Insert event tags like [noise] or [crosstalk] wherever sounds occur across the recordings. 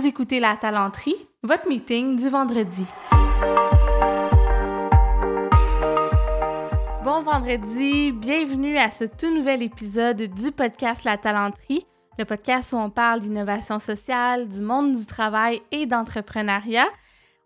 Vous écoutez La Talenterie, votre meeting du vendredi. Bon vendredi, bienvenue à ce tout nouvel épisode du podcast La Talenterie, le podcast où on parle d'innovation sociale, du monde du travail et d'entrepreneuriat.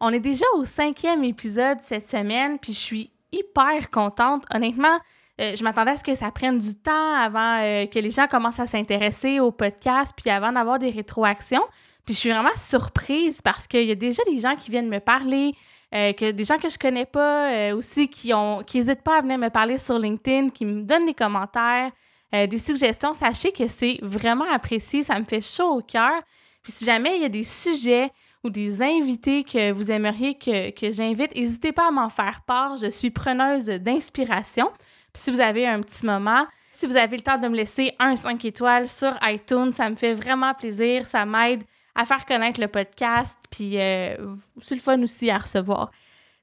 On est déjà au cinquième épisode cette semaine, puis je suis hyper contente. Honnêtement, euh, je m'attendais à ce que ça prenne du temps avant euh, que les gens commencent à s'intéresser au podcast, puis avant d'avoir des rétroactions. Puis je suis vraiment surprise parce qu'il y a déjà des gens qui viennent me parler, euh, que des gens que je connais pas aussi qui ont qui n'hésitent pas à venir me parler sur LinkedIn, qui me donnent des commentaires, des suggestions. Sachez que c'est vraiment apprécié, ça me fait chaud au cœur. Puis si jamais il y a des sujets ou des invités que vous aimeriez que, que j'invite, n'hésitez pas à m'en faire part. Je suis preneuse d'inspiration si vous avez un petit moment, si vous avez le temps de me laisser un 5 étoiles sur iTunes, ça me fait vraiment plaisir. Ça m'aide à faire connaître le podcast, puis euh, c'est le fun aussi à recevoir.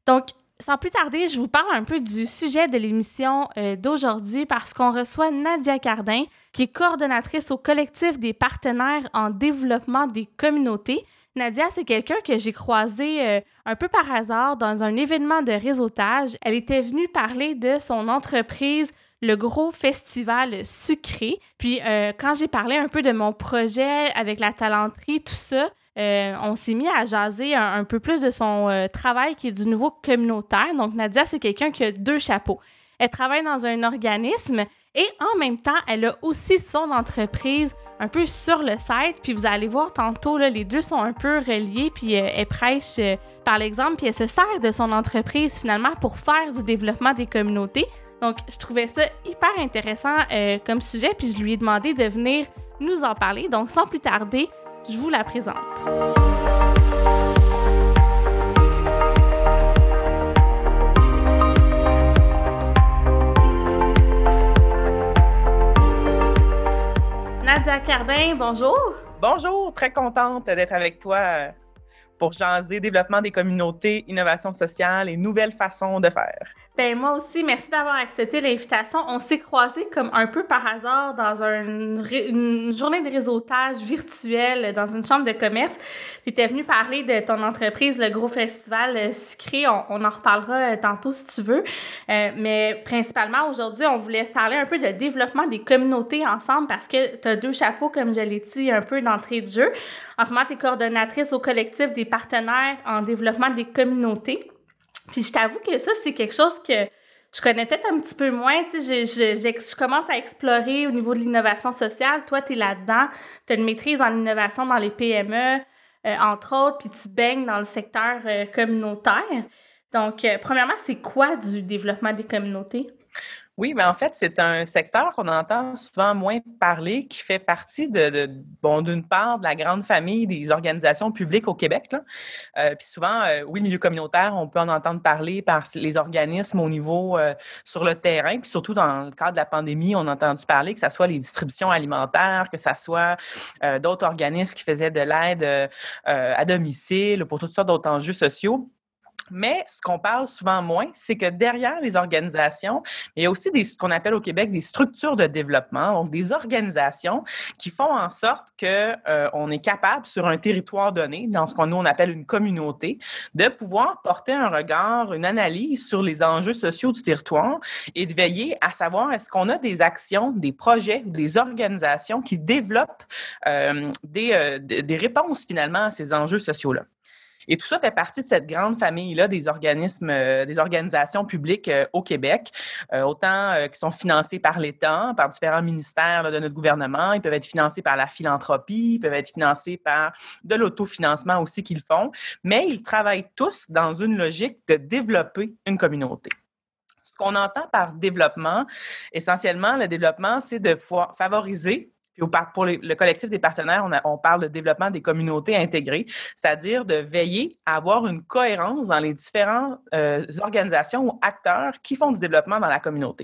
Donc, sans plus tarder, je vous parle un peu du sujet de l'émission euh, d'aujourd'hui parce qu'on reçoit Nadia Cardin, qui est coordonnatrice au collectif des partenaires en développement des communautés. Nadia, c'est quelqu'un que j'ai croisé euh, un peu par hasard dans un événement de réseautage. Elle était venue parler de son entreprise le gros festival sucré. Puis euh, quand j'ai parlé un peu de mon projet avec la talenterie, tout ça, euh, on s'est mis à jaser un, peu plus de son travail qui est du nouveau communautaire. Donc Nadia, c'est quelqu'un qui a deux chapeaux. Elle travaille dans un organisme et en même temps, elle a aussi son entreprise un peu sur le site. Puis vous allez voir tantôt, là, les deux sont un peu reliés. Puis euh, elle prêche euh, par l'exemple. Puis elle se sert de son entreprise finalement pour faire du développement des communautés. Donc je trouvais ça hyper intéressant euh, comme sujet. Puis je lui ai demandé de venir nous en parler. Donc sans plus tarder, je vous la présente. Nadia Cardin, bonjour. Bonjour, très contente d'être avec toi euh, pour jaser développement des communautés, innovation sociale et nouvelles façons de faire. Ben moi aussi, merci d'avoir accepté l'invitation. On s'est croisés comme un peu par hasard dans une journée de réseautage virtuel dans une chambre de commerce. Tu étais venu parler de ton entreprise, le gros festival sucré. On, en reparlera euh, tantôt si tu veux. Euh, mais principalement aujourd'hui, on voulait parler un peu de développement des communautés ensemble parce que tu as deux chapeaux, comme je l'ai dit un peu d'entrée de jeu. En ce moment, tu es coordonnatrice au collectif des partenaires en développement des communautés. Puis je t'avoue que ça, c'est quelque chose que je connais peut-être un petit peu moins. Tu sais, je, commence à explorer au niveau de l'innovation sociale. Toi, tu es là-dedans. Tu as une maîtrise en innovation dans les PME, euh, entre autres, puis tu baignes dans le secteur euh, communautaire. Donc, euh, premièrement, c'est quoi du développement des communautés? Oui, mais en fait, c'est un secteur qu'on entend souvent moins parler, qui fait partie de, bon, d'une part de la grande famille des organisations publiques au Québec. Là. Euh, puis souvent, euh, oui, milieu communautaire, on peut en entendre parler par les organismes au niveau euh, sur le terrain, puis surtout dans le cadre de la pandémie, on a entendu parler que ce soit les distributions alimentaires, que ce soit d'autres organismes qui faisaient de l'aide à domicile pour toutes sortes d'autres enjeux sociaux. Mais ce qu'on parle souvent moins, c'est que derrière les organisations, il y a aussi des, ce qu'on appelle au Québec des structures de développement, donc des organisations qui font en sorte que euh, on est capable sur un territoire donné, dans ce qu'on nous on appelle une communauté, de pouvoir porter un regard, une analyse sur les enjeux sociaux du territoire et de veiller à savoir est-ce qu'on a des actions, des projets, des organisations qui développent euh, des, euh, des réponses finalement à ces enjeux sociaux-là. Et tout ça fait partie de cette grande famille-là des organismes, euh, des organisations publiques euh, au Québec, euh, autant qui sont financés par l'État, par différents ministères de notre gouvernement. Ils peuvent être financés par la philanthropie, ils peuvent être financés par de l'autofinancement aussi qu'ils font, mais ils travaillent tous dans une logique de développer une communauté. Ce qu'on entend par développement, essentiellement, le développement, c'est de favoriser puis pour le collectif des partenaires, on, parle de développement des communautés intégrées, c'est-à-dire de veiller à avoir une cohérence dans les différentes euh, organisations ou acteurs qui font du développement dans la communauté.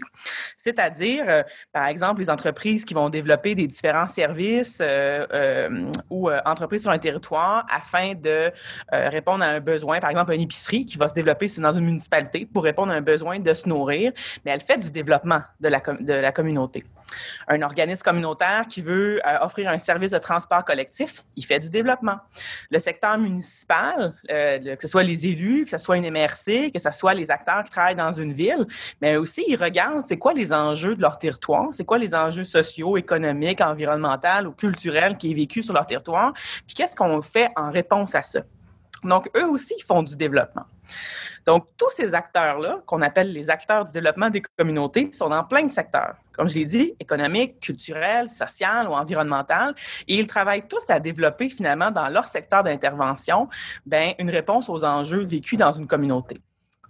C'est-à-dire, euh, par exemple, les entreprises qui vont développer des différents services euh, ou entreprises sur un territoire afin de répondre à un besoin, par exemple, une épicerie qui va se développer dans une municipalité pour répondre à un besoin de se nourrir, mais elle fait du développement de la, de la communauté. Un organisme communautaire qui qui veut euh, offrir un service de transport collectif, il fait du développement. Le secteur municipal, euh, que ce soit les élus, que ce soit une MRC, que ce soit les acteurs qui travaillent dans une ville, mais aussi ils regardent c'est quoi les enjeux de leur territoire, c'est quoi les enjeux sociaux, économiques, environnementaux ou culturels qui est vécu sur leur territoire, puis qu'est-ce qu'on fait en réponse à ça. Donc, eux aussi, ils font du développement. Donc, tous ces acteurs-là, qu'on appelle les acteurs du développement des communautés, sont dans plein de secteurs. Comme je l'ai dit, économique, culturel, social ou environnemental. Et ils travaillent tous à développer finalement dans leur secteur d'intervention ben, une réponse aux enjeux vécus dans une communauté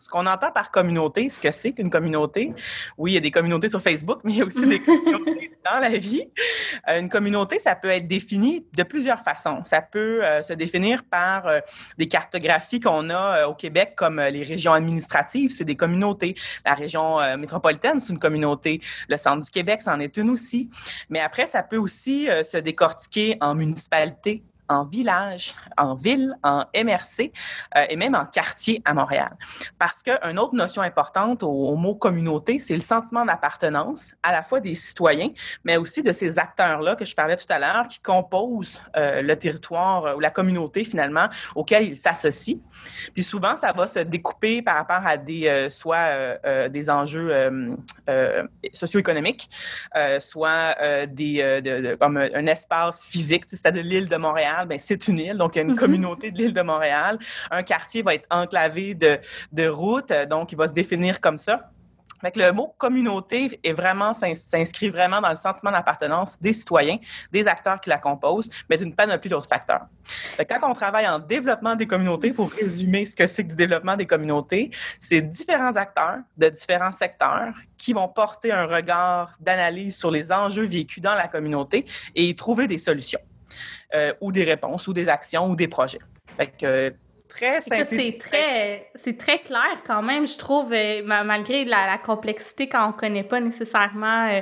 ce qu'on entend par communauté, ce que c'est qu'une communauté. Oui, il y a des communautés sur Facebook, mais il y a aussi des [laughs] communautés dans la vie. Euh, une communauté, ça peut être défini de plusieurs façons. Ça peut euh, se définir par euh, des cartographies qu'on a au Québec, comme les régions administratives, c'est des communautés. La région métropolitaine, c'est une communauté. Le centre du Québec, c'en est une aussi. Mais après, ça peut aussi se décortiquer en municipalités, en village, en ville, en MRC euh, et même en quartier à Montréal. Parce qu'une autre notion importante au, mot communauté, c'est le sentiment d'appartenance à la fois des citoyens, mais aussi de ces acteurs-là que je parlais tout à l'heure qui composent euh, le territoire euh, ou la communauté finalement auquel ils s'associent. Puis souvent, ça va se découper par rapport à des soit des enjeux socio-économiques, soit des, comme un espace physique, c'est-à-dire l'île de Montréal ben, c'est une île, donc il y a une mm-hmm. communauté de l'île de Montréal. Un quartier va être enclavé de, de routes, donc il va se définir comme ça. Fait le mot communauté est vraiment s'inscrit vraiment dans le sentiment d'appartenance des citoyens, des acteurs qui la composent, mais d'une panoplie d'autres facteurs. quand on travaille en développement des communautés, pour résumer ce que c'est que du développement des communautés, c'est différents acteurs de différents secteurs qui vont porter un regard d'analyse sur les enjeux vécus dans la communauté et y trouver des solutions. Euh, ou des réponses, ou des actions, ou des projets. Fait que, très simple. C'est très, c'est très clair quand même, je trouve, euh, malgré la, complexité quand on ne connaît pas nécessairement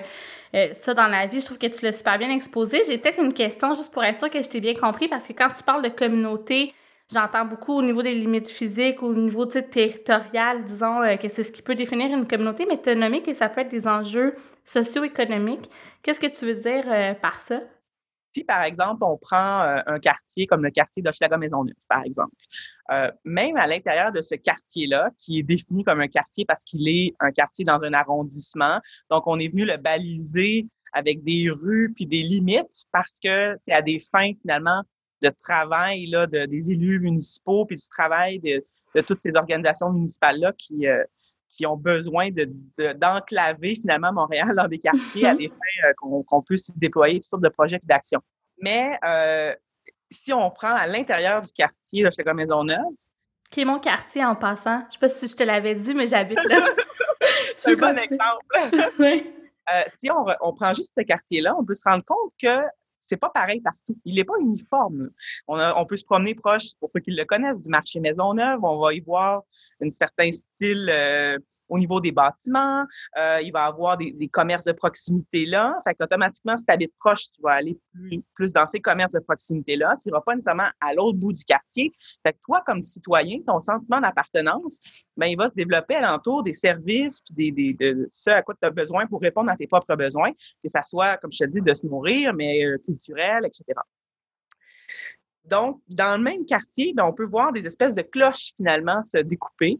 euh, ça dans la vie. Je trouve que tu l'as super bien exposé. J'ai peut-être une question juste pour être sûr que je t'ai bien compris, parce que quand tu parles de communauté, j'entends beaucoup au niveau des limites physiques, au niveau territorial, disons, que c'est ce qui peut définir une communauté, mais tu as nommé que ça peut être des enjeux socio-économiques. Qu'est-ce que tu veux dire par ça? Si, par exemple, on prend euh, un quartier comme le quartier d'Hochelaga-Maisonneuve, par exemple, euh, même à l'intérieur de ce quartier-là, qui est défini comme un quartier parce qu'il est un quartier dans un arrondissement, donc on est venu le baliser avec des rues puis des limites parce que c'est à des fins, finalement, de travail là, de, des élus municipaux puis du travail de, de toutes ces organisations municipales-là qui, euh, qui ont besoin d'enclaver de, finalement Montréal dans des quartiers à mhm. des fins euh, qu'on puisse déployer toutes sortes de projets et d'actions. Mais euh, si on prend à l'intérieur du quartier de chez Maisonneuve, qui est mon quartier en passant. Je ne sais pas si je te l'avais dit, mais j'habite là. [laughs] C'est un bon exemple. [laughs] oui. Euh, si on, on, prend juste ce quartier-là, on peut se rendre compte que c'est pas pareil partout. Il n'est pas uniforme. On, on, peut se promener proche, pour ceux qui le connaissent, du marché Maisonneuve. On va y voir un certain style euh, au niveau des bâtiments. Euh, il va avoir des, commerces de proximité là. Fait qu'automatiquement, si tu habites proche, tu vas aller plus, dans ces commerces de proximité-là. Tu n'iras pas nécessairement à l'autre bout du quartier. Fait que toi, comme citoyen, ton sentiment d'appartenance, ben, il va se développer alentour des services, puis des, de ce à quoi tu as besoin pour répondre à tes propres besoins, que ça soit, comme je te dis, de se nourrir, mais euh, culturel, etc. Donc, dans le même quartier, ben, on peut voir des espèces de cloches finalement se découper.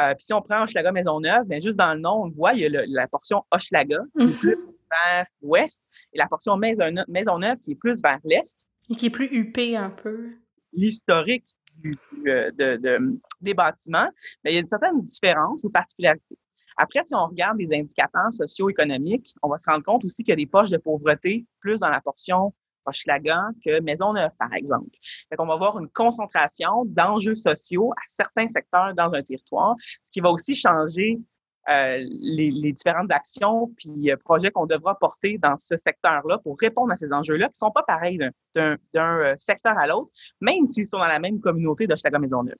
Euh, puis si on prend Hochelaga Maisonneuve, bien, juste dans le nom, on voit, il y a la portion Hochelaga qui est mhm. plus vers l'ouest et la portion Maisonneuve, qui est plus vers l'est. Et qui est plus huppée un peu. L'historique euh, de, des bâtiments, mais ben, il y a une certaine différence ou particularité. Après, si on regarde les indicateurs socio-économiques, on va se rendre compte aussi qu'il y a des poches de pauvreté plus dans la portion Hochelaga que Maisonneuve, par exemple. Fait qu'on va voir une concentration d'enjeux sociaux à certains secteurs dans un territoire, ce qui va aussi changer euh, les, différentes actions puis euh, projets qu'on devra porter dans ce secteur-là pour répondre à ces enjeux-là qui sont pas pareils d'un euh, secteur à l'autre, même s'ils sont dans la même communauté de Maisonneuve.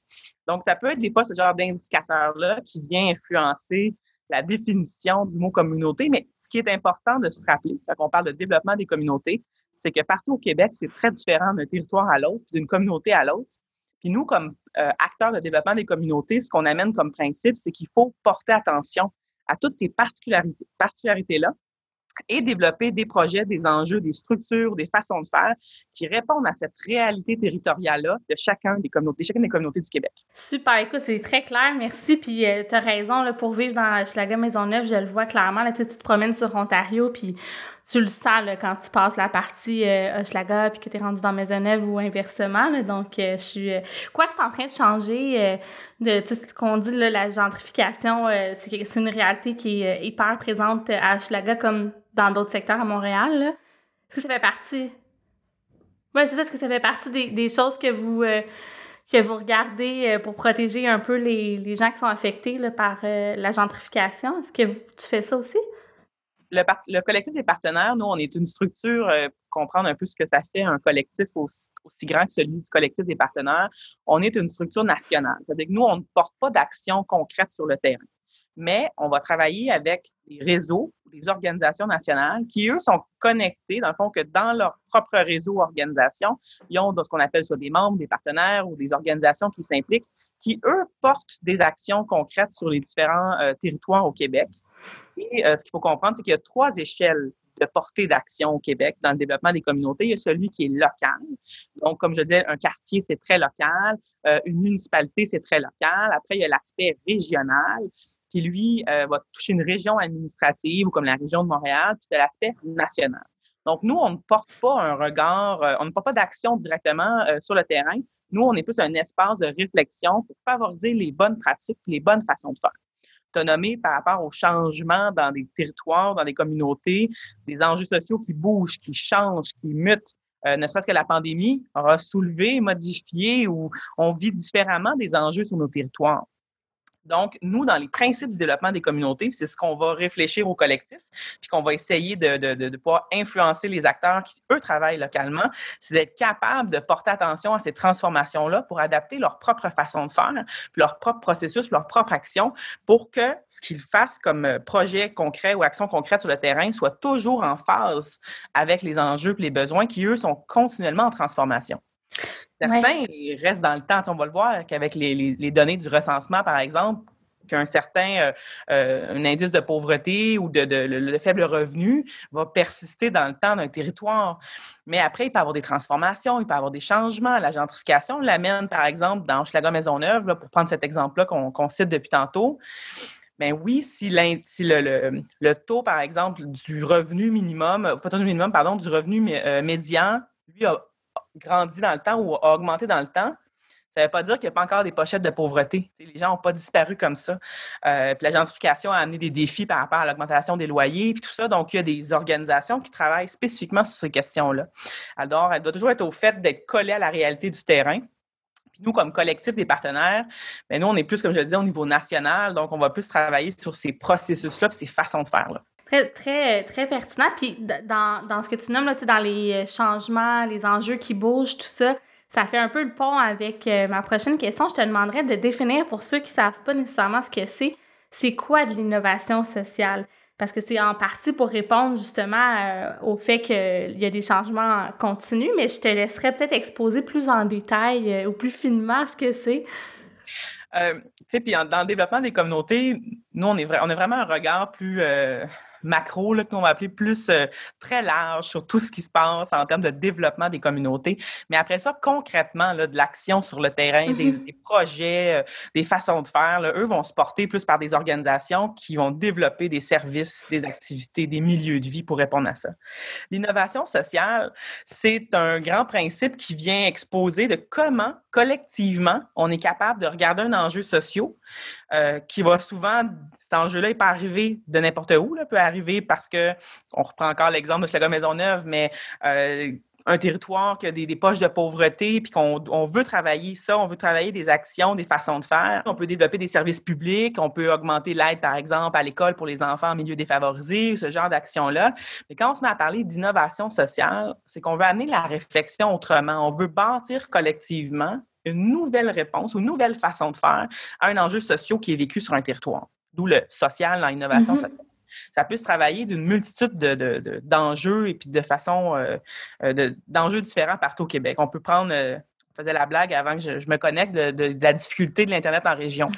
Donc, ça peut être des pas ce genre d'indicateur-là qui vient influencer la définition du mot communauté, mais ce qui est important de se rappeler, quand on parle de développement des communautés, c'est que partout au Québec, c'est très différent d'un territoire à l'autre, d'une communauté à l'autre. Puis nous, comme euh, acteurs de développement des communautés, ce qu'on amène comme principe, c'est qu'il faut porter attention à toutes ces particularités-là et développer des projets, des enjeux, des structures, des façons de faire qui répondent à cette réalité territoriale-là de chacun des communautés, chacune des communautés du Québec. Super, écoute, c'est très clair, merci. Puis euh, tu as raison, pour vivre dans Schlager Maisonneuve, je le vois clairement. Là, tu te sur Ontario, tu le sens là, quand tu passes la partie euh, Hochelaga puis que tu es rendu dans Maisonneuve ou inversement. Donc, euh, je suis... Euh, quoi que c'est en train de changer, euh, de tout ce qu'on dit, la gentrification, c'est, c'est une réalité qui est hyper présente à Hochelaga comme dans d'autres secteurs à Montréal. Est-ce que ça fait partie... Oui, c'est ça. Est-ce que ça fait partie des, des choses que vous que vous regardez pour protéger un peu les, les gens qui sont affectés par la gentrification? Est-ce que tu fais ça aussi? Le, collectif des partenaires, nous, on est une structure, euh, pour comprendre un peu ce que ça fait un collectif aussi, grand que celui du collectif des partenaires, on est une structure nationale. C'est-à-dire que nous, on ne porte pas d'action concrète sur le terrain. Mais on va travailler avec des réseaux, des organisations nationales qui, eux, sont connectés, dans le fond, que dans leur propre réseau organisation, ils ont ce qu'on appelle soit des membres, des partenaires ou des organisations qui s'impliquent, qui, eux, portent des actions concrètes sur les différents euh, territoires au Québec. Et euh, ce qu'il faut comprendre, c'est qu'il y a trois échelles de portée d'action au Québec dans le développement des communautés. Il y a celui qui est local. Donc, comme je disais, un quartier, c'est très local. Euh, une municipalité, c'est très local. Après, il y a l'aspect régional qui, lui, euh, va toucher une région administrative ou comme la région de Montréal, puis de l'aspect national. Donc, nous, on ne porte pas un regard, on ne porte pas d'action directement sur le terrain. Nous, on est plus un espace de réflexion pour favoriser les bonnes pratiques, les bonnes façons de faire par rapport aux changements dans des territoires, dans des communautés, des enjeux sociaux qui bougent, qui changent, qui mutent. Euh, ne serait-ce que la pandémie aura soulevé, modifié ou on vit différemment des enjeux sur nos territoires. Donc, nous, dans les principes du développement des communautés, c'est ce qu'on va réfléchir au collectif, puis qu'on va essayer de, de, de, pouvoir influencer les acteurs qui, eux, travaillent localement, c'est d'être capable de porter attention à ces transformations-là pour adapter leur propre façon de faire, puis leur propre processus, leur propre action, pour que ce qu'ils fassent comme euh, projet concret ou action concrète sur le terrain soit toujours en phase avec les enjeux et les besoins qui, eux, sont continuellement en transformation. Certains restent dans le temps. On va le voir qu'avec les, données du recensement, par exemple, qu'un certain euh, euh, indice de pauvreté ou de, faible revenu va persister dans le temps d'un territoire. Mais après, il peut y avoir des transformations, il peut y avoir des changements. La gentrification l'amène, par exemple, dans Schlager-Maisonneuve, pour prendre cet exemple-là qu'on cite depuis tantôt. Bien oui, si, le, le, taux, par exemple, du revenu minimum, pas du minimum, pardon, du revenu euh, médian, lui, a grandi dans le temps ou a augmenté dans le temps, ça ne veut pas dire qu'il n'y a pas encore des pochettes de pauvreté. les gens n'ont pas disparu comme ça. Euh, puis la gentrification a amené des défis par rapport à l'augmentation des loyers, puis tout ça. Donc, il y a des organisations qui travaillent spécifiquement sur ces questions-là. Alors, elle doit toujours être au fait d'être collée à la réalité du terrain. Puis nous, comme collectif des partenaires, bien, nous, on est plus, comme je le disais, au niveau national. Donc, on va plus travailler sur ces processus-là ces façons de faire. Là. Très, très, pertinent. Puis dans, dans ce que tu nommes, là, dans les euh, changements, les enjeux qui bougent, tout ça, ça fait un peu le pont avec euh, ma prochaine question. Je te demanderais de définir pour ceux qui ne savent pas nécessairement ce que c'est, c'est quoi de l'innovation sociale? Parce que c'est en partie pour répondre justement euh, au fait qu'il y a des changements continus, mais je te laisserais peut-être exposer plus en détail ou plus finement ce que c'est. Tu sais, puis dans le développement des communautés, nous, on, est on a vraiment un regard plus macro, qu'on va appeler plus euh, très large sur tout ce qui se passe en termes de développement des communautés. Mais après ça, concrètement, là, de l'action sur le terrain, des, mm-hmm. projets, euh, des façons de faire, eux vont se porter plus par des organisations qui vont développer des services, des activités, des milieux de vie pour répondre à ça. L'innovation sociale, c'est un grand principe qui vient exposer de comment collectivement on est capable de regarder un enjeu social euh, qui va souvent, cet enjeu-là n'est pas arrivé de n'importe où, là, peut arriver parce que, on reprend encore l'exemple de Schlager Maisonneuve, mais euh, un territoire qui a des, poches de pauvreté, puis qu'on on veut travailler ça, on veut travailler des actions, des façons de faire. On peut développer des services publics, on peut augmenter l'aide, par exemple, à l'école pour les enfants en milieu défavorisé, ce genre d'actions-là. Mais quand on se met à parler d'innovation sociale, c'est qu'on veut amener la réflexion autrement. On veut bâtir collectivement une nouvelle réponse une nouvelle façon de faire à un enjeu social qui est vécu sur un territoire. D'où le social dans l'innovation mm-hmm. sociale. Ça peut se travailler d'une multitude d'enjeux et puis de façon euh, euh, d'enjeux différents partout au Québec. On peut prendre, euh, on faisait la blague avant que je, me connecte de, la difficulté de l'Internet en région.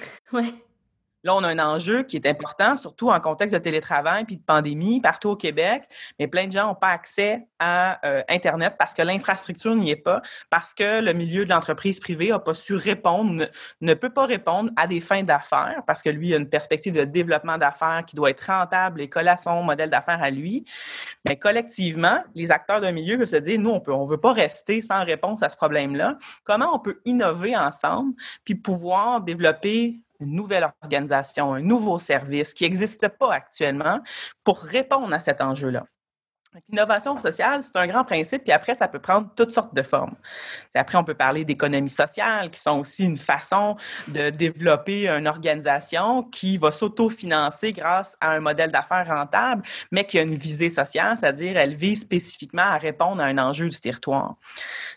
Là, on a un enjeu qui est important, surtout en contexte de télétravail puis de pandémie partout au Québec. Mais plein de gens n'ont pas accès à euh, Internet parce que l'infrastructure n'y est pas, parce que le milieu de l'entreprise privée n'a pas su répondre, ne, peut pas répondre à des fins d'affaires parce que lui a une perspective de développement d'affaires qui doit être rentable et coller à son modèle d'affaires à lui. Mais collectivement, les acteurs d'un milieu peuvent se dire, nous, on ne veut pas rester sans réponse à ce problème-là. Comment on peut innover ensemble puis pouvoir développer une nouvelle organisation, un nouveau service qui n'existe pas actuellement pour répondre à cet enjeu-là. L'innovation sociale, c'est un grand principe, puis après, ça peut prendre toutes sortes de formes. Après, on peut parler d'économie sociale, qui sont aussi une façon de développer une organisation qui va s'autofinancer grâce à un modèle d'affaires rentable, mais qui a une visée sociale, c'est-à-dire elle vise spécifiquement à répondre à un enjeu du territoire.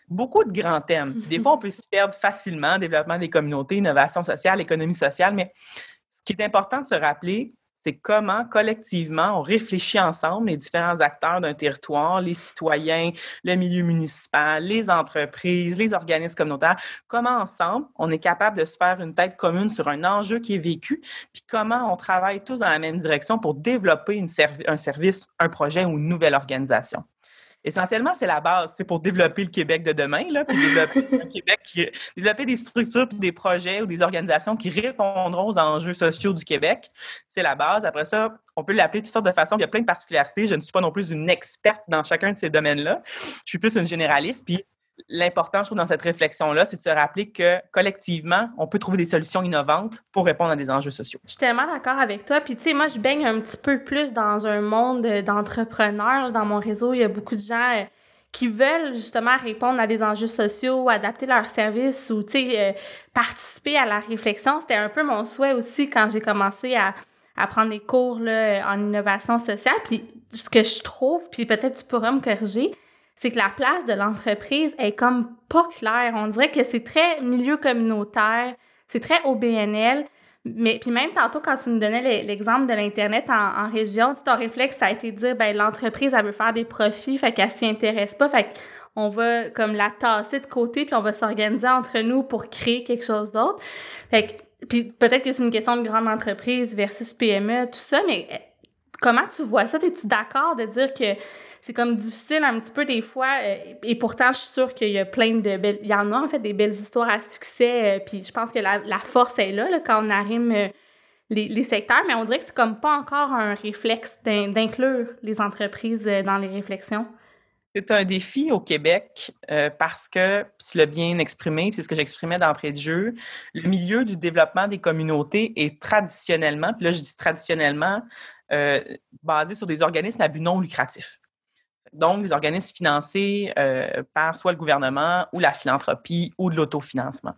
Beaucoup de grands thèmes. Des fois, on peut s'y perdre facilement, développement des communautés, innovation sociale, économie sociale, mais ce qui est important de se rappeler, c'est comment collectivement on réfléchit ensemble, les différents acteurs d'un territoire, les citoyens, le milieu municipal, les entreprises, les organismes communautaires, comment ensemble on est capable de se faire une tête commune sur un enjeu qui est vécu, puis comment on travaille tous dans la même direction pour développer un service, un projet ou une nouvelle organisation essentiellement, c'est la base c'est pour développer le Québec de demain, là, puis développer, [laughs] Québec développer des structures, des projets ou des organisations qui répondront aux enjeux sociaux du Québec. C'est la base. Après ça, on peut l'appeler de toutes sortes de façons. Il y a plein de particularités. Je ne suis pas non plus une experte dans chacun de ces domaines-là. Je suis plus une généraliste. Puis l'important, je trouve, dans cette réflexion-là, c'est de se rappeler que collectivement, on peut trouver des solutions innovantes pour répondre à des enjeux sociaux. Je suis tellement d'accord avec toi. Puis, tu sais, moi, je baigne un petit peu plus dans un monde d'entrepreneurs. Dans mon réseau, il y a beaucoup de gens euh, qui veulent justement répondre à des enjeux sociaux, adapter leurs services ou, tu sais, euh, participer à la réflexion. C'était un peu mon souhait aussi quand j'ai commencé à, prendre des cours là, en innovation sociale. Puis, ce que je trouve, puis peut-être tu pourras me corriger, c'est que la place de l'entreprise est comme pas claire. On dirait que c'est très milieu communautaire, c'est très OBNL. Mais puis même tantôt, quand tu nous donnais l'exemple de l'Internet en, région, ton réflexe, ça a été de dire, ben l'entreprise, elle veut faire des profits, fait qu'elle s'y intéresse pas, fait qu'on va comme la tasser de côté, puis on va s'organiser entre nous pour créer quelque chose d'autre. Fait que, puis peut-être que c'est une question de grande entreprise versus PME, tout ça, mais comment tu vois ça? Es-tu d'accord de dire que c'est comme difficile un petit peu des fois. Euh, et pourtant, je suis sûre qu'il y a plein de belles. Il y en a en fait des belles histoires à succès. Euh, puis je pense que la, force est là, quand on arrive euh, les, secteurs, mais on dirait que c'est comme pas encore un réflexe d'inclure les entreprises dans les réflexions. C'est un défi au Québec parce que, tu l'as bien exprimé, c'est ce que j'exprimais d'entrée de jeu, le milieu du développement des communautés est traditionnellement, puis là je dis traditionnellement, basé sur des organismes à but non lucratif donc des organismes financés euh, par soit le gouvernement ou la philanthropie ou de l'autofinancement.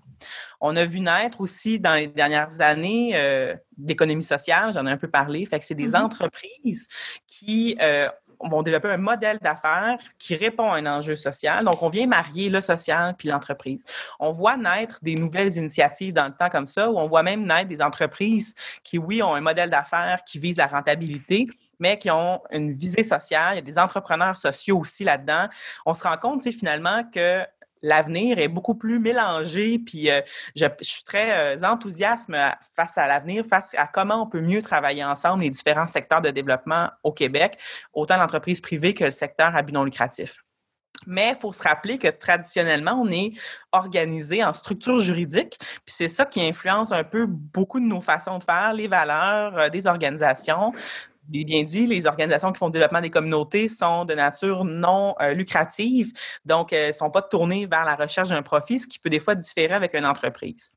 On a vu naître aussi dans les dernières années euh, d'économie sociale, j'en ai un peu parlé, fait que c'est des mm-hmm. entreprises qui euh, vont développer un modèle d'affaires qui répond à un enjeu social. Donc, on vient marier le social puis l'entreprise. On voit naître des nouvelles initiatives dans le temps comme ça, où on voit même naître des entreprises qui, oui, ont un modèle d'affaires qui vise la rentabilité, mais qui ont une visée sociale. Il y a des entrepreneurs sociaux aussi là-dedans. On se rend compte, finalement, que l'avenir est beaucoup plus mélangé, puis euh, je, suis très euh, enthousiaste face à l'avenir, face à comment on peut mieux travailler ensemble les différents secteurs de développement au Québec, autant l'entreprise privée que le secteur à but non lucratif. Mais il faut se rappeler que traditionnellement, on est organisé en structure juridique, puis c'est ça qui influence un peu beaucoup de nos façons de faire, les valeurs euh, des organisations bien dit, les organisations qui font le développement des communautés sont de nature non euh, lucrative, donc elles ne sont pas tournées vers la recherche d'un profit, ce qui peut des fois différer avec une entreprise,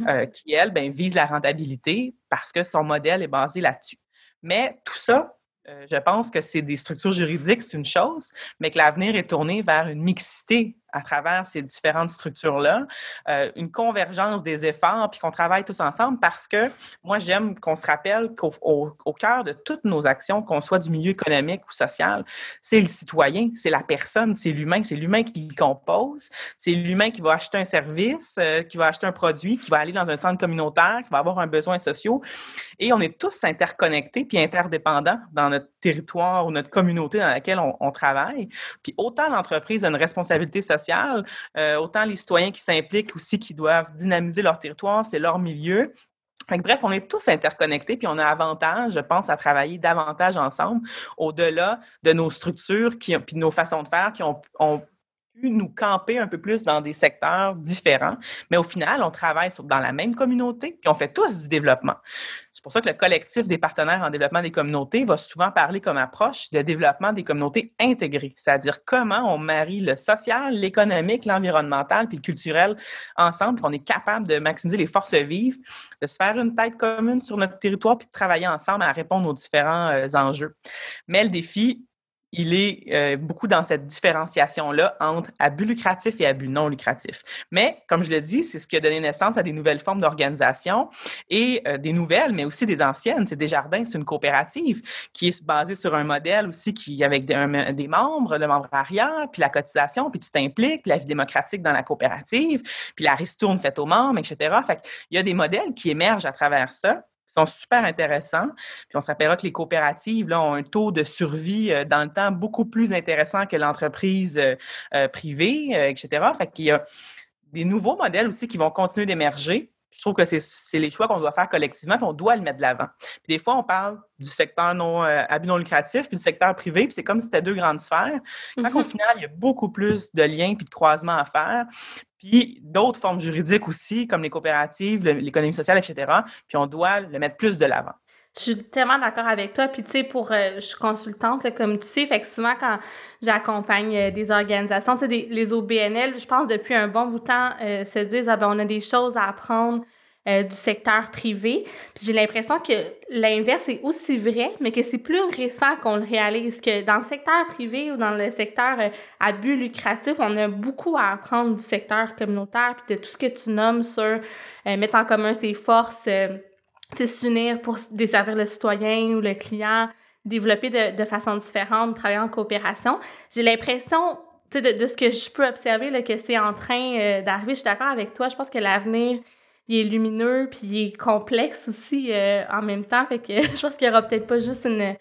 mm-hmm. euh, qui, elle, ben, vise la rentabilité parce que son modèle est basé là-dessus. Mais tout ça, euh, je pense que c'est des structures juridiques, c'est une chose, mais que l'avenir est tourné vers une mixité à travers ces différentes structures-là, euh, une convergence des efforts, puis qu'on travaille tous ensemble parce que moi, j'aime qu'on se rappelle qu'au au, cœur de toutes nos actions, qu'on soit du milieu économique ou social, c'est le citoyen, c'est la personne, c'est l'humain, c'est l'humain qui le compose, c'est l'humain qui va acheter un service, euh, qui va acheter un produit, qui va aller dans un centre communautaire, qui va avoir un besoin social. Et on est tous interconnectés puis interdépendants dans notre territoire ou notre communauté dans laquelle on travaille. Puis autant l'entreprise a une responsabilité sociale euh, autant les citoyens qui s'impliquent aussi, qui doivent dynamiser leur territoire, c'est leur milieu. bref, on est tous interconnectés, puis on a avantage, je pense, à travailler davantage ensemble, au-delà de nos structures, qui, puis de nos façons de faire qui ont, ont nous camper un peu plus dans des secteurs différents, mais au final, on travaille dans la même communauté, puis on fait tous du développement. C'est pour ça que le collectif des partenaires en développement des communautés va souvent parler comme approche de développement des communautés intégrées, c'est-à-dire comment on marie le social, l'économique, l'environnemental puis le culturel ensemble, qu'on est capable de maximiser les forces vives, de se faire une tête commune sur notre territoire puis de travailler ensemble à répondre aux différents euh, enjeux. Mais le défi, il est euh, beaucoup dans cette différenciation-là entre abus lucratif et abus non lucratif. Mais, comme je l'ai dit, c'est ce qui a donné naissance à des nouvelles formes d'organisation et euh, des nouvelles, mais aussi des anciennes. C'est Desjardins, c'est une coopérative qui est basée sur un modèle aussi qui, avec des, membres, le membrariat, puis la cotisation, puis tu t'impliques, la vie démocratique dans la coopérative, puis la ristourne faite aux membres, etc. Fait il y a des modèles qui émergent à travers ça super intéressants. Puis on se rappellera que les coopératives ont un taux de survie euh, dans le temps beaucoup plus intéressant que l'entreprise euh, euh, privée, etc. Fait qu'il y a des nouveaux modèles aussi qui vont continuer d'émerger je trouve que c'est les choix qu'on doit faire collectivement, puis on doit le mettre de l'avant. Puis des fois, on parle du secteur non euh, non lucratif, puis du secteur privé, puis c'est comme si c'était deux grandes sphères. Quand au mm-hmm. final, il y a beaucoup plus de liens puis de croisements à faire. Puis d'autres formes juridiques aussi, comme les coopératives, l'économie sociale, etc. Puis on doit le mettre plus de l'avant. Je suis tellement d'accord avec toi. Puis, tu sais, pour. Euh, je suis consultante, comme tu sais. Fait que souvent, quand j'accompagne euh, des organisations, tu sais, les OBNL, je pense, depuis un bon bout de temps, euh, se disent, ah ben, on a des choses à apprendre du secteur privé. Puis, j'ai l'impression que l'inverse est aussi vrai, mais que c'est plus récent qu'on le réalise. Que dans le secteur privé ou dans le secteur à but lucratif, on a beaucoup à apprendre du secteur communautaire, puis de tout ce que tu nommes sur mettre en commun ses forces s'unir pour desservir le citoyen ou le client, développer de, de façon différente, travailler en coopération. J'ai l'impression, de, de ce que je peux observer, là, que c'est en train euh, d'arriver. Je suis d'accord avec toi. Je pense que l'avenir, il est lumineux, puis il est complexe aussi euh, en même temps. Fait que [laughs] je pense qu'il y aura peut-être pas juste une,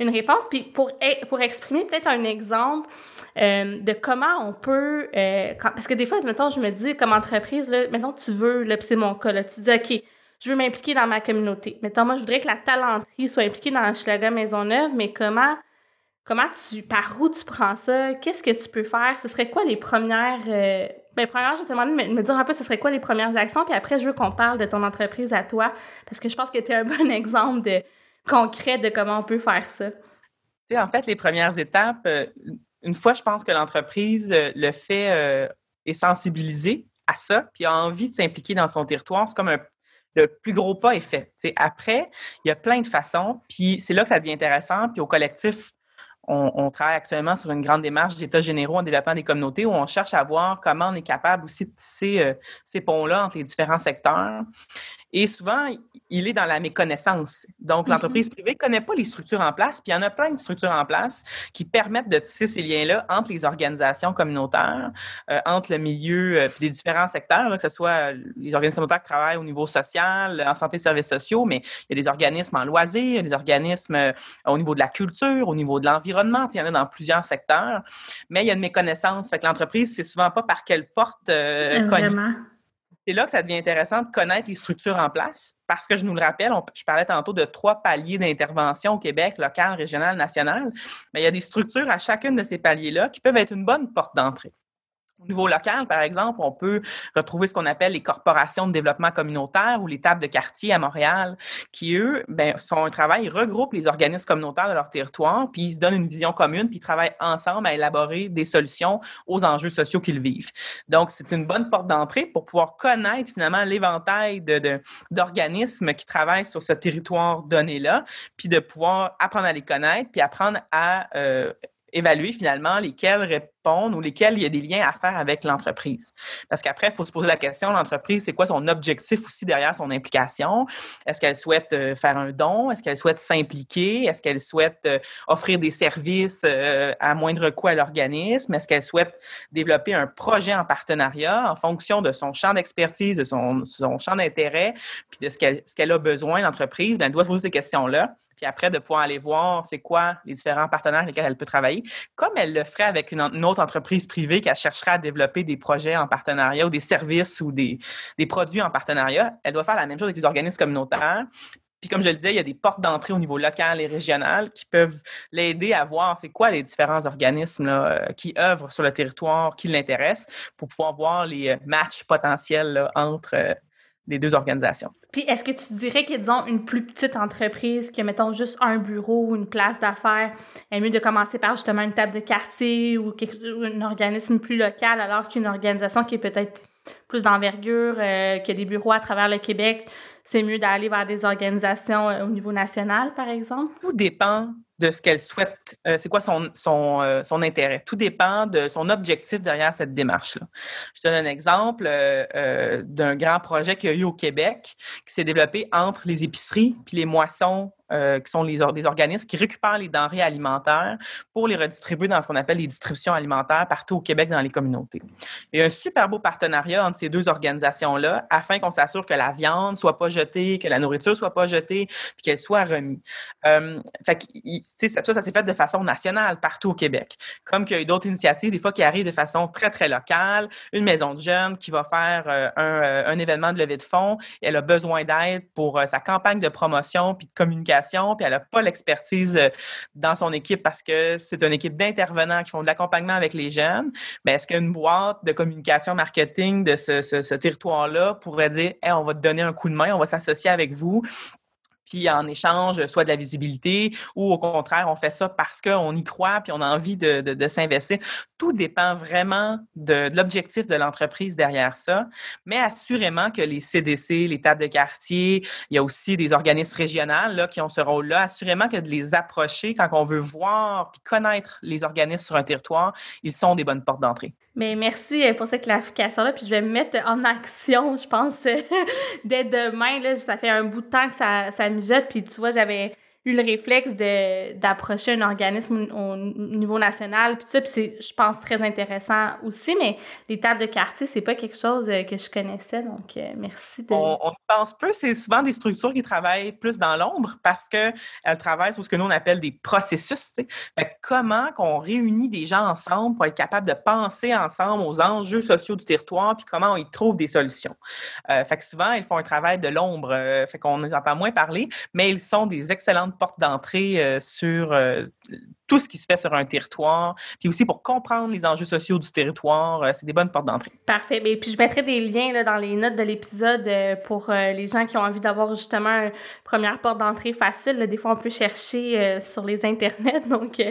une réponse. Puis pour, e, pour exprimer peut-être un exemple euh, de comment on peut... parce que des fois, mettons, je me dis, comme entreprise, là, mettons, tu veux, là, c'est mon cas, là, tu dis, OK, je veux m'impliquer dans ma communauté. Mettons, moi, je voudrais que la talenterie soit impliquée dans Maison Maisonneuve, mais comment, comment tu, par où tu prends ça? Qu'est-ce que tu peux faire? Ce serait quoi les premières, euh, ben, premièrement, je te demander de me, dire un peu ce serait quoi les premières actions, puis après, je veux qu'on parle de ton entreprise à toi, parce que je pense que tu es un bon [laughs] exemple de concret de comment on peut faire ça. Tu sais, en fait, les premières étapes, euh, une fois, je pense que l'entreprise euh, le fait est sensibilisée à ça, puis a envie de s'impliquer dans son territoire. C'est comme un le plus gros pas est fait. après, il y a plein de façons, puis c'est là que ça devient intéressant. Puis au collectif, on, travaille actuellement sur une grande démarche d'états généraux en développement des communautés où on cherche à voir comment on est capable aussi de tisser euh, ces ponts-là entre les différents secteurs. Et souvent, il est dans la méconnaissance. Donc, mm-hmm. l'entreprise privée ne connaît pas les structures en place, puis il y en a plein de structures en place qui permettent de tisser ces liens-là entre les organisations communautaires, euh, entre le milieu, euh, puis les différents secteurs, que ce soit les organismes communautaires qui travaillent au niveau social, en santé et services sociaux, mais il y a des organismes en loisirs, des organismes euh, au niveau de la culture, au niveau de l'environnement, il y en a dans plusieurs secteurs, mais il y a une méconnaissance. Fait que l'entreprise, c'est souvent pas par quelle porte c'est là que ça devient intéressant de connaître les structures en place parce que je nous le rappelle, je parlais tantôt de trois paliers d'intervention au Québec, local, régional, national. Mais il y a des structures à chacune de ces paliers-là qui peuvent être une bonne porte d'entrée. Au niveau local, par exemple, on peut retrouver ce qu'on appelle les corporations de développement communautaire ou les tables de quartier à Montréal, qui, eux, ben, sont un travail, ils regroupent les organismes communautaires de leur territoire, puis ils se donnent une vision commune, puis ils travaillent ensemble à élaborer des solutions aux enjeux sociaux qu'ils vivent. Donc, c'est une bonne porte d'entrée pour pouvoir connaître finalement l'éventail d'organismes de, qui travaillent sur ce territoire donné-là, puis de pouvoir apprendre à les connaître, puis apprendre à euh, évaluer finalement lesquels répondent ou lesquels il y a des liens à faire avec l'entreprise. Parce qu'après, il faut se poser la question, l'entreprise, c'est quoi son objectif aussi derrière son implication? Est-ce qu'elle souhaite euh, faire un don? Est-ce qu'elle souhaite s'impliquer? Est-ce qu'elle souhaite euh, offrir des services euh, à moindre coût à l'organisme? Est-ce qu'elle souhaite développer un projet en partenariat en fonction de son champ d'expertise, de son, champ d'intérêt, puis de ce qu'elle a besoin, l'entreprise? Elle doit se poser ces questions-là puis après de pouvoir aller voir c'est quoi les différents partenaires avec lesquels elle peut travailler, comme elle le ferait avec une, autre entreprise privée qui chercherait à développer des projets en partenariat ou des services ou des, des produits en partenariat, elle doit faire la même chose avec les organismes communautaires. Puis comme je le disais, il y a des portes d'entrée au niveau local et régional qui peuvent l'aider à voir c'est quoi les différents organismes euh, qui œuvrent sur le territoire qui l'intéressent pour pouvoir voir les euh, matchs potentiels entre euh, les deux organisations. Puis est-ce que tu dirais que, disons, une plus petite entreprise qui a, mettons, juste un bureau ou une place d'affaires, est mieux de commencer par justement une table de quartier ou, un organisme plus local alors qu'une organisation qui est peut-être plus d'envergure, qui a des bureaux à travers le Québec, c'est mieux d'aller vers des organisations euh, au niveau national, par exemple? Tout dépend de ce qu'elle souhaite, euh, c'est quoi son, son, euh, son, intérêt? Tout dépend de son objectif derrière cette démarche-là. Je donne un exemple d'un grand projet qu'il y a eu au Québec qui s'est développé entre les épiceries puis les moissons euh, qui sont les, des organismes qui récupèrent les denrées alimentaires pour les redistribuer dans ce qu'on appelle les distributions alimentaires partout au Québec dans les communautés. Il y a un super beau partenariat entre ces deux organisations-là afin qu'on s'assure que la viande soit pas jetée, que la nourriture soit pas jetée, puis qu'elle soit remise. Euh, ça, ça s'est fait de façon nationale partout au Québec. Comme qu'il y a eu d'autres initiatives, des fois qui arrivent de façon très, très locale. Une maison de jeunes qui va faire euh, un, euh, un, événement de levée de fonds, elle a besoin d'aide pour sa campagne de promotion puis de communication puis elle n'a pas l'expertise euh, dans son équipe parce que c'est une équipe d'intervenants qui font de l'accompagnement avec les jeunes. Mais est-ce qu'une boîte de communication marketing de ce, territoire-là pourrait dire on va te donner un coup de main, on va s'associer avec vous puis en échange, soit de la visibilité, ou au contraire, on fait ça parce qu'on y croit, puis on a envie de, de, s'investir. Tout dépend vraiment de, l'objectif de l'entreprise derrière ça. Mais assurément que les CDC, les tables de quartier, il y a aussi des organismes régionaux là, qui ont ce rôle-là. Assurément que de les approcher quand on veut voir puis connaître les organismes sur un territoire, ils sont des bonnes portes d'entrée. Mais merci euh, pour cette clarification-là. Puis je vais me mettre en action, je pense, [laughs] dès demain. Là, ça fait un bout de temps que ça, ça mijote. Puis tu vois, j'avais eu le réflexe d'approcher un organisme au, niveau national, puis ça, puis c'est, je pense, très intéressant aussi, mais les tables de quartier, c'est pas quelque chose euh, que je connaissais, donc euh, merci de... On, on pense peu, c'est souvent des structures qui travaillent plus dans l'ombre parce qu'elles travaillent sur ce que nous, on appelle des processus, sais. comment qu'on réunit des gens ensemble pour être capable de penser ensemble aux enjeux sociaux du territoire, puis comment ils trouvent des solutions. Euh, fait que souvent, ils font un travail de l'ombre, fait qu'on entend moins parler, mais ils sont des excellentes porte d'entrée euh, sur euh, tout ce qui se fait sur un territoire, puis aussi pour comprendre les enjeux sociaux du territoire, euh, c'est des bonnes portes d'entrée. Parfait. Et puis je mettrai des liens là, dans les notes de l'épisode pour les gens qui ont envie d'avoir justement une première porte d'entrée facile. Des fois, on peut chercher sur les internets. [laughs] Donc,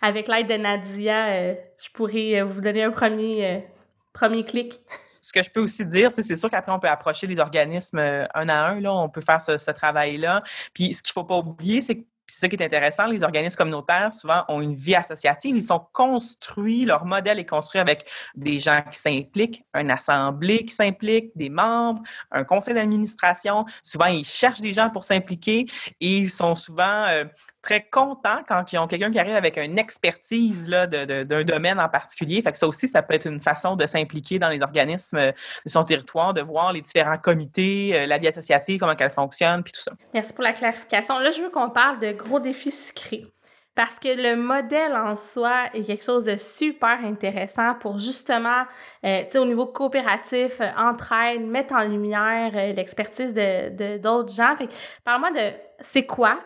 avec l'aide de Nadia, je pourrais vous donner un premier premier clic. Ce que je peux aussi dire, c'est sûr qu'après, on peut approcher les organismes euh, un à un, là, on peut faire ce, travail-là. Puis ce qu'il ne faut pas oublier, c'est que c'est ça qui est intéressant, les organismes communautaires, souvent, ont une vie associative. Ils sont construits, leur modèle est construit avec des gens qui s'impliquent, une assemblée qui s'implique, des membres, un conseil d'administration. Souvent, ils cherchent des gens pour s'impliquer et ils sont souvent euh, très contents quand ils ont quelqu'un qui arrive avec une expertise d'un domaine en particulier. Fait que ça aussi, ça peut être une façon de s'impliquer dans les organismes euh, de son territoire, de voir les différents comités, euh, la vie associative, comment elle fonctionne, puis tout ça. Merci pour la clarification. Là, je veux qu'on parle de gros défis sucrés. Parce que le modèle en soi est quelque chose de super intéressant pour justement, euh, tu sais, au niveau coopératif, euh, mettre en lumière l'expertise de d'autres gens. Fait parle-moi de c'est quoi,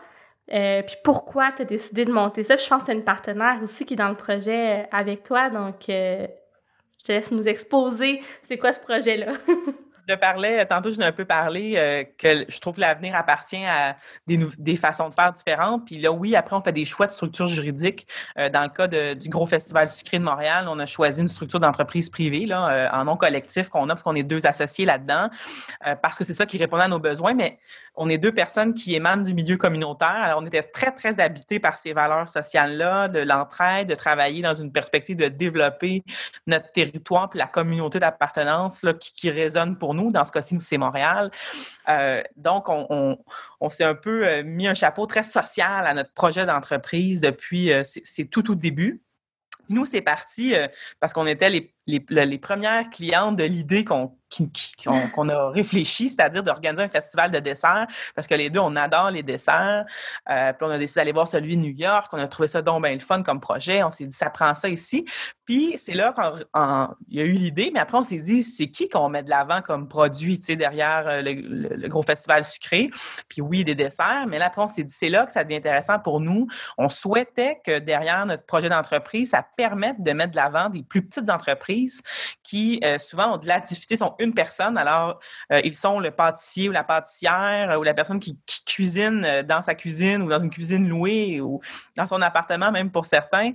euh, puis pourquoi tu as décidé de monter ça? je pense que tu une partenaire aussi qui est dans le projet euh, avec toi. Donc, euh, je te laisse nous exposer c'est quoi ce projet-là. [laughs] je parlais, tantôt je n'ai un peu parlé que je trouve que l'avenir appartient à des, des, façons de faire différentes. Puis là, oui, après, on fait des choix de structure juridique. dans le cas du gros festival sucré de Montréal, on a choisi une structure d'entreprise privée, là, en non collectif qu'on a, parce qu'on est deux associés là-dedans, parce que c'est ça qui répond à nos besoins. Mais on est deux personnes qui émanent du milieu communautaire. Alors, on était très, très habités par ces valeurs sociales-là, de l'entraide, de travailler dans une perspective de développer notre territoire puis la communauté d'appartenance qui, qui, résonne pour Dans ce cas-ci, nous, c'est Montréal. Euh, donc, on, s'est un peu euh, mis un chapeau très social à notre projet d'entreprise depuis, euh, c'est tout, tout début. Nous, c'est parti parce qu'on était les les, premières clientes de l'idée qu'on a réfléchi, c'est-à-dire d'organiser un festival de desserts, parce que les deux, on adore les desserts. Euh, puis on a décidé d'aller voir celui de New York. On a trouvé ça donc bien le fun comme projet. On s'est dit, ça prend ça ici. Puis c'est là qu'il y a eu l'idée, mais après, on s'est dit, c'est qui qu'on met de l'avant comme produit, tu sais, derrière euh, le, gros festival sucré? Puis oui, des desserts, mais là, après, on s'est dit, c'est là que ça devient intéressant pour nous. On souhaitait que derrière notre projet d'entreprise, ça permette de mettre de l'avant des plus petites entreprises qui, euh, souvent, ont de la difficulté, sont une personne. Alors, euh, ils sont le pâtissier ou la pâtissière ou la personne qui, cuisine dans sa cuisine ou dans une cuisine louée ou dans son appartement, même pour certains,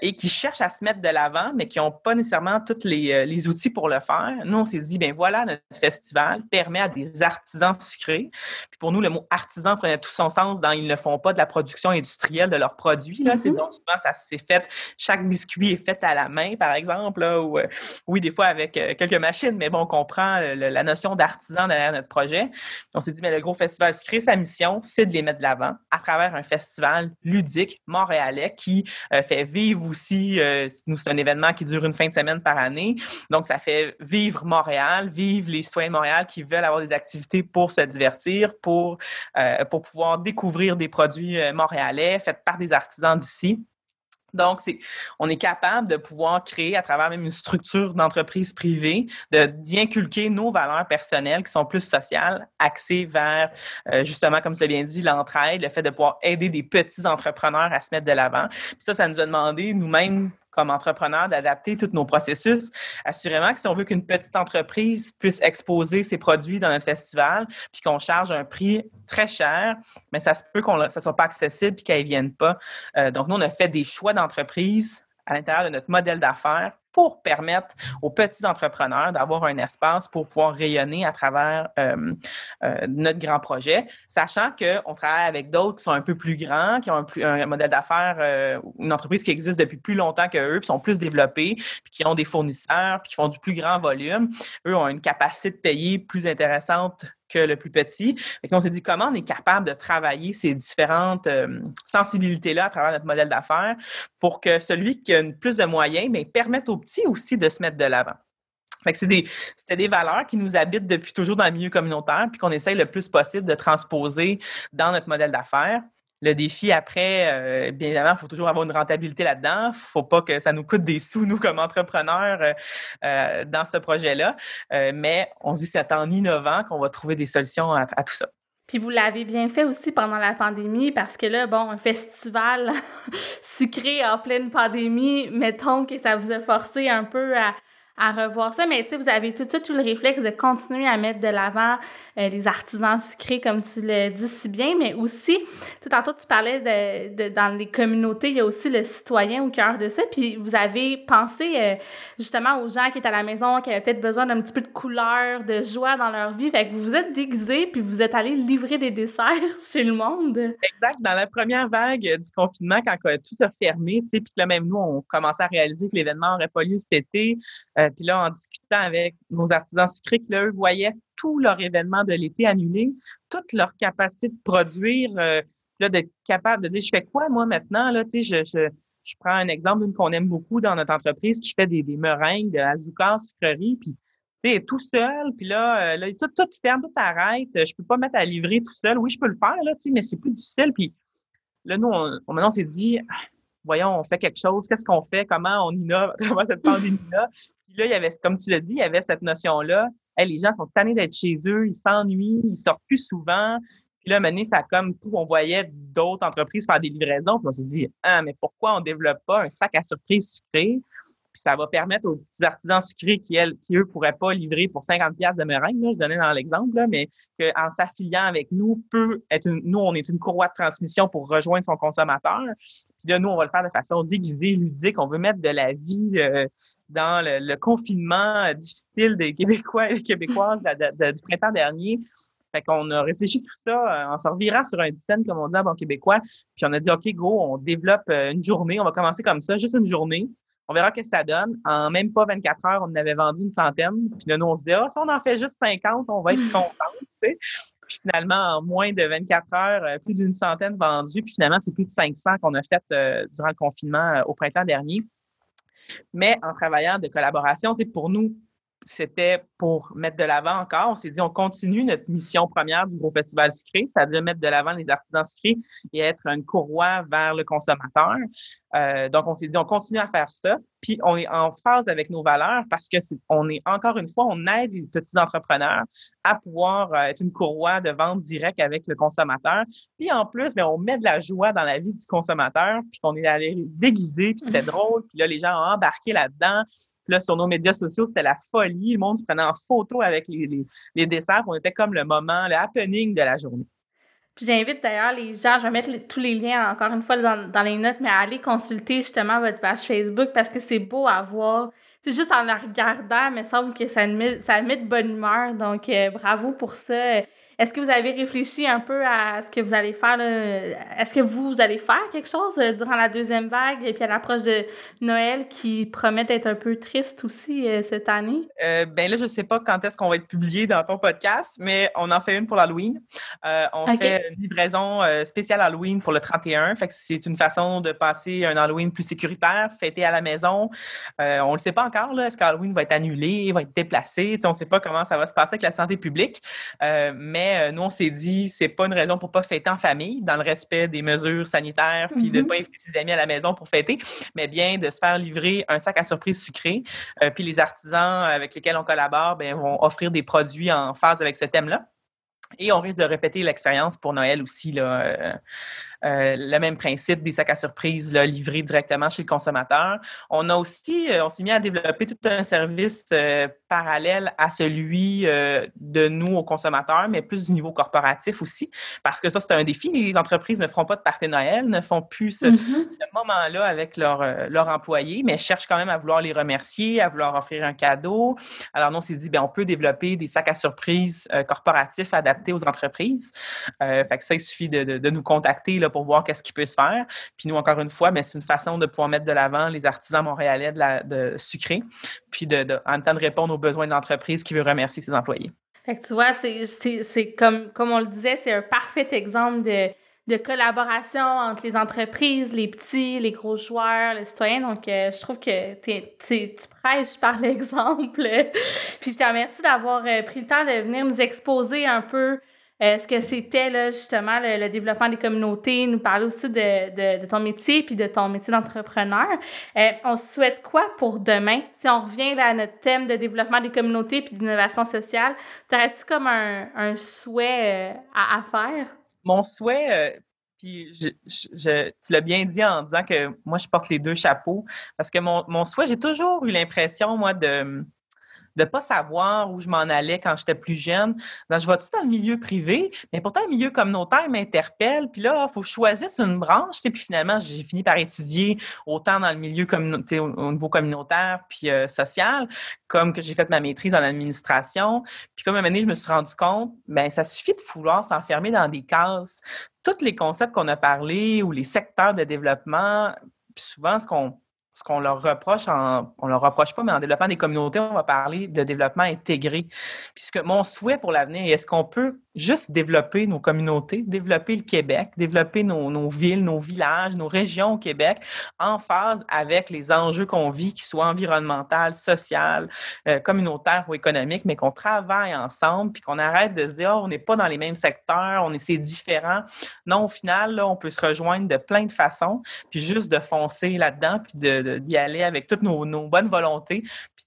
et qui cherchent à se mettre de l'avant, mais qui n'ont pas nécessairement tous les, les, outils pour le faire. Nous, on s'est dit, ben voilà, notre festival permet à des artisans sucrés. Puis pour nous, le mot artisan prenait tout son sens dans ils ne font pas de la production industrielle de leurs produits. Là, mm-hmm. Donc, souvent, ça s'est fait, chaque biscuit est fait à la main, par exemple, là, euh, oui, des fois avec euh, quelques machines, mais bon, on comprend la notion d'artisan derrière notre projet. On s'est dit, mais le gros festival sucré, sa mission, c'est de les mettre de l'avant à travers un festival ludique montréalais qui euh, fait vivre aussi, nous, c'est un événement qui dure une fin de semaine par année. Donc, ça fait vivre Montréal, vivre les citoyens de Montréal qui veulent avoir des activités pour se divertir, pour, euh, pour pouvoir découvrir des produits euh, montréalais faits par des artisans d'ici. Donc, on est capable de pouvoir créer à travers même une structure d'entreprise privée, de, d'y inculquer nos valeurs personnelles qui sont plus sociales, axées vers, euh, justement, comme tu l'as bien dit, l'entraide, le fait de pouvoir aider des petits entrepreneurs à se mettre de l'avant. Puis ça, ça nous a demandé nous-mêmes comme entrepreneur d'adapter tous nos processus. Assurément que si on veut qu'une petite entreprise puisse exposer ses produits dans notre festival, puis qu'on charge un prix très cher, mais ça se peut qu'on ne soit pas accessible puis qu'elle ne vienne pas. Euh, donc, nous, on a fait des choix d'entreprise à l'intérieur de notre modèle d'affaires pour permettre aux petits entrepreneurs d'avoir un espace pour pouvoir rayonner à travers euh, notre grand projet, sachant qu'on travaille avec d'autres qui sont un peu plus grands, qui ont un, modèle d'affaires, euh, une entreprise qui existe depuis plus longtemps qu'eux, puis sont plus développés, puis qui ont des fournisseurs, puis qui font du plus grand volume. Eux ont une capacité de payer plus intéressante que le plus petit. Et on s'est dit comment on est capable de travailler ces différentes euh, sensibilités-là à travers notre modèle d'affaires pour que celui qui a plus de moyens mais permette aux petits aussi de se mettre de l'avant? C'était des, des valeurs qui nous habitent depuis toujours dans le milieu communautaire, puis qu'on essaye le plus possible de transposer dans notre modèle d'affaires. Le défi après, euh, bien évidemment, il faut toujours avoir une rentabilité là-dedans. Il ne faut pas que ça nous coûte des sous, nous, comme entrepreneurs, euh, euh, dans ce projet-là. mais on se dit c'est en innovant qu'on va trouver des solutions à, tout ça. Puis vous l'avez bien fait aussi pendant la pandémie parce que là, bon, un festival [laughs] sucré en pleine pandémie, mettons que ça vous a forcé un peu à, à revoir ça. Mais tu sais, vous avez tout de suite eu le réflexe de continuer à mettre de l'avant euh, les artisans sucrés, comme tu le dis si bien, mais aussi, tu sais, tantôt tu parlais de, de, dans les communautés, il y a aussi le citoyen au cœur de ça. Puis vous avez pensé euh, justement aux gens qui étaient à la maison, qui avaient peut-être besoin d'un petit peu de couleur, de joie dans leur vie. Fait que vous vous êtes déguisés, puis vous êtes allés livrer des desserts [laughs] chez le monde. Exact. Dans la première vague du confinement, quand tout a fermé, tu sais, puis que là, même nous, on commençait à réaliser que l'événement n'aurait pas lieu cet été. Euh, euh, puis là, en discutant avec nos artisans sucrés, que eux voyaient tout leur événement de l'été annulé, toute leur capacité de produire, euh, là, d'être capable de dire, je fais quoi moi maintenant? Là, tu sais, je, je, prends un exemple d'une qu'on aime beaucoup dans notre entreprise qui fait des, des meringues de azúcar, sucrerie, puis tu sais, tout seul, puis là, euh, là tout, tout ferme, tout arrête. Je peux pas mettre à livrer tout seul. Oui, je peux le faire, là, tu sais, mais c'est plus difficile. Puis là, nous, on, maintenant, on s'est dit, voyons, on fait quelque chose, qu'est-ce qu'on fait, comment on innove [laughs] à travers cette [laughs] pandémie-là? Là, il y avait, comme tu l'as dit, il y avait cette notion-là. les gens sont tannés d'être chez eux, ils s'ennuient, ils sortent plus souvent. Puis là, maintenant, ça comme on voyait d'autres entreprises faire des livraisons. Puis on s'est dit, ah, mais pourquoi on développe pas un sac à surprise sucré? Puis ça va permettre aux petits artisans sucrés qui, elles, qui eux, pourraient pas livrer pour 50 pièces de meringue, je donnais dans l'exemple, mais qu'en s'affiliant avec nous, peut être nous, on est une courroie de transmission pour rejoindre son consommateur. Puis là, nous, on va le faire de façon déguisée, ludique. On veut mettre de la vie euh, dans le, confinement difficile des Québécois et des Québécoises du printemps dernier. Fait qu'on a réfléchi tout ça euh, en se revirant sur un scène, comme on dit en bon québécois. Puis on a dit, OK, go, on développe euh, une journée. On va commencer comme ça, juste une journée. On verra ce que ça donne. En même pas 24 heures, on en avait vendu une centaine. Puis là, nous, on se dit, ah, si on en fait juste 50, on va être [laughs] content, tu sais. Puis finalement, en moins de 24 heures, euh, plus d'une centaine vendues. Puis finalement, c'est plus de 500 qu'on a fait durant le confinement au printemps dernier. Mais en travaillant de collaboration, pour nous, c'était pour mettre de l'avant encore. On s'est dit, on continue notre mission première du gros festival sucré, c'est-à-dire mettre de l'avant les artisans sucrés et être une courroie vers le consommateur. Euh, donc, on s'est dit, on continue à faire ça. Puis, on est en phase avec nos valeurs parce que est, on est encore une fois, on aide les petits entrepreneurs à pouvoir euh, être une courroie de vente directe avec le consommateur. Puis, en plus, bien, on met de la joie dans la vie du consommateur. Puis, on est allé déguiser, puis c'était drôle. Puis là, les gens ont embarqué là-dedans là, sur nos médias sociaux, c'était la folie. Le monde se prenait en photo avec les, les, desserts. On était comme le moment, le happening de la journée. Puis j'invite d'ailleurs les gens, je vais mettre tous les liens encore une fois dans, dans, les notes, mais à aller consulter justement votre page Facebook parce que c'est beau à voir. C'est juste en la regardant, mais il semble que ça met, ça met de bonne humeur. Donc, euh, bravo pour ça. Est-ce que vous avez réfléchi un peu à ce que vous allez faire? Est-ce que vous allez faire quelque chose euh, durant la deuxième vague et puis à l'approche de Noël qui promet d'être un peu triste aussi euh, cette année? Euh, ben là, je ne sais pas quand est-ce qu'on va être publié dans ton podcast, mais on en fait une pour l'Halloween. on fait une livraison spéciale Halloween pour le 31. Fait que c'est une façon de passer un Halloween plus sécuritaire, fêter à la maison. on ne le sait pas encore. Là, est-ce qu'Halloween va être annulé, va être déplacé? on ne sait pas comment ça va se passer avec la santé publique. mais euh, nous, on s'est dit, c'est pas une raison pour pas fêter en famille, dans le respect des mesures sanitaires, puis de ne mm-hmm. pas inviter ses amis à la maison pour fêter, mais bien de se faire livrer un sac à surprise sucré. Euh, puis les artisans avec lesquels on collabore ben, vont offrir des produits en phase avec ce thème-là. Et on risque de répéter l'expérience pour Noël aussi. Là, euh, le même principe des sacs à surprise là, livrés directement chez le consommateur. On a aussi, euh, on s'est mis à développer tout un service euh, parallèle à celui de nous aux consommateurs, mais plus du niveau corporatif aussi, parce que ça, c'est un défi. Les entreprises ne feront pas de party Noël, ne font plus ce, mm-hmm. ce moment-là avec leurs leur employés, mais cherchent quand même à vouloir les remercier, à vouloir offrir un cadeau. Alors, nous, on s'est dit, bien, on peut développer des sacs à surprise corporatifs adaptés aux entreprises. fait que ça, il suffit de, de, de nous contacter là, pour voir qu'est-ce qui peut se faire. Puis nous, encore une fois, mais c'est une façon de pouvoir mettre de l'avant les artisans montréalais de, la, de sucré, puis de, en même temps de répondre aux besoins de l'entreprise qui veut remercier ses employés. Fait que tu vois, c'est comme, comme on le disait, c'est un parfait exemple de, de collaboration entre les entreprises, les petits, les gros joueurs, les citoyens. Donc, euh, je trouve que tu, tu prêches par [laughs] l'exemple. Puis je te remercie d'avoir euh, pris le temps de venir nous exposer un peu est ce que c'était justement le, développement des communautés, nous parler aussi de, ton métier puis de ton métier d'entrepreneur. Euh, on souhaite quoi pour demain? Si on revient à notre thème de développement des communautés puis d'innovation sociale, t'aurais-tu comme un, souhait euh, à, faire? Mon souhait, euh, puis tu l'as bien dit en disant que moi, je porte les deux chapeaux parce que mon, mon souhait, j'ai toujours eu l'impression, moi, de de ne pas savoir où je m'en allais quand j'étais plus jeune. Donc, je vais tout dans le milieu privé, mais pourtant, le milieu communautaire m'interpelle. Puis là, il faut choisir une branche. Puis finalement, j'ai fini par étudier autant dans le milieu communautaire, au niveau communautaire puis euh, social, comme que j'ai fait ma maîtrise en administration. Puis comme un moment donné, je me suis rendu compte, ben ça suffit de vouloir s'enfermer dans des cases. Tous les concepts qu'on a parlé ou les secteurs de développement, puis souvent, ce qu'on ce qu'on leur reproche en, on leur reproche pas, mais en développement des communautés, on va parler de développement intégré. Puisque mon souhait pour l'avenir, est-ce qu'on peut juste développer nos communautés, développer le Québec, développer nos, villes, nos villages, nos régions au Québec en phase avec les enjeux qu'on vit, qu'ils soient environnemental, social, euh, communautaire ou économique, mais qu'on travaille ensemble, puis qu'on arrête de se dire, oh, on n'est pas dans les mêmes secteurs, on est c'est différent. Non, au final, là, on peut se rejoindre de plein de façons, puis juste de foncer là-dedans, puis d'y aller avec toutes nos, bonnes volontés,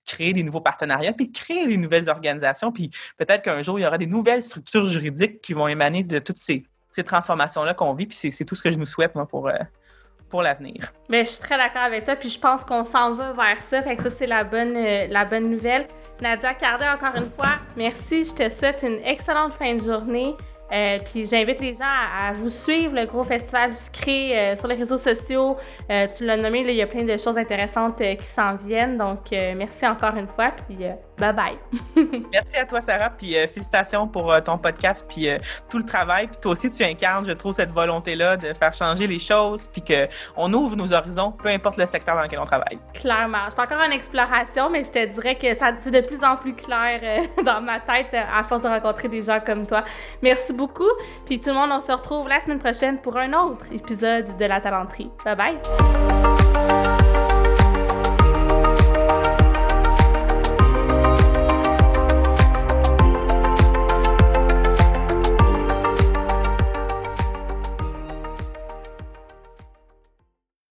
créer des nouveaux partenariats, puis créer des nouvelles organisations, puis peut-être qu'un jour, il y aura des nouvelles structures juridiques qui vont émaner de toutes ces, transformations-là qu'on vit, puis c'est tout ce que je nous souhaite, moi, pour, euh, pour l'avenir. Mais je suis très d'accord avec toi, puis je pense qu'on s'en va vers ça, fait que ça, c'est la bonne, euh, la bonne nouvelle. Nadia Cardet, encore une fois, merci, je te souhaite une excellente fin de journée. Euh, puis j'invite les gens à, vous suivre, le gros festival du sucré euh, sur les réseaux sociaux. Euh, tu l'as nommé, il y a plein de choses intéressantes qui s'en viennent. Donc, merci encore une fois, puis bye bye. [laughs] merci à toi, Sarah, puis félicitations pour ton podcast, puis tout le travail. Puis toi aussi, tu incarnes, je trouve, cette volonté-là de faire changer les choses, puis qu'on ouvre nos horizons, peu importe le secteur dans lequel on travaille. Clairement. Je suis encore en exploration, mais je te dirais que ça c'est de plus en plus clair [laughs] dans ma tête à force de rencontrer des gens comme toi. Merci beaucoup. Puis tout le monde, on se retrouve la semaine prochaine pour un autre épisode de La Talenterie. Bye bye!